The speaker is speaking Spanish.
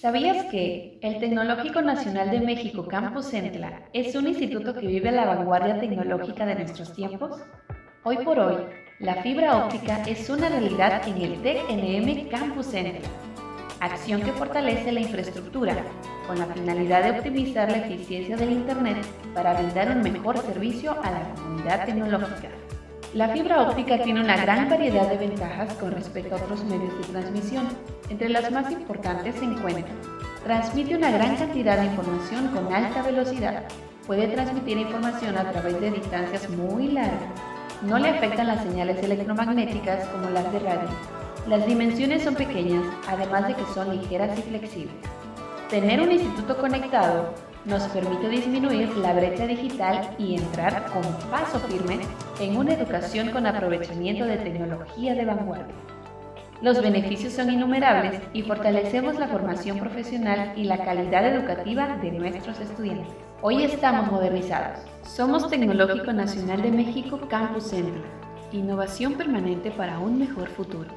¿Sabías que el Tecnológico Nacional de México Campus Centla es un instituto que vive la vanguardia tecnológica de nuestros tiempos? Hoy por hoy, la fibra óptica es una realidad en el TECNM Campus Centla, acción que fortalece la infraestructura con la finalidad de optimizar la eficiencia del Internet para brindar un mejor servicio a la comunidad tecnológica. La fibra óptica tiene una gran variedad de ventajas con respecto a otros medios de transmisión. Entre las más importantes se encuentran. Transmite una gran cantidad de información con alta velocidad. Puede transmitir información a través de distancias muy largas. No le afectan las señales electromagnéticas como las de radio. Las dimensiones son pequeñas, además de que son ligeras y flexibles. Tener un instituto conectado nos permite disminuir la brecha digital y entrar con paso firme en una educación con aprovechamiento de tecnología de vanguardia. Los beneficios son innumerables y fortalecemos la formación profesional y la calidad educativa de nuestros estudiantes. Hoy estamos modernizados. Somos Tecnológico Nacional de México Campus Centro. Innovación permanente para un mejor futuro.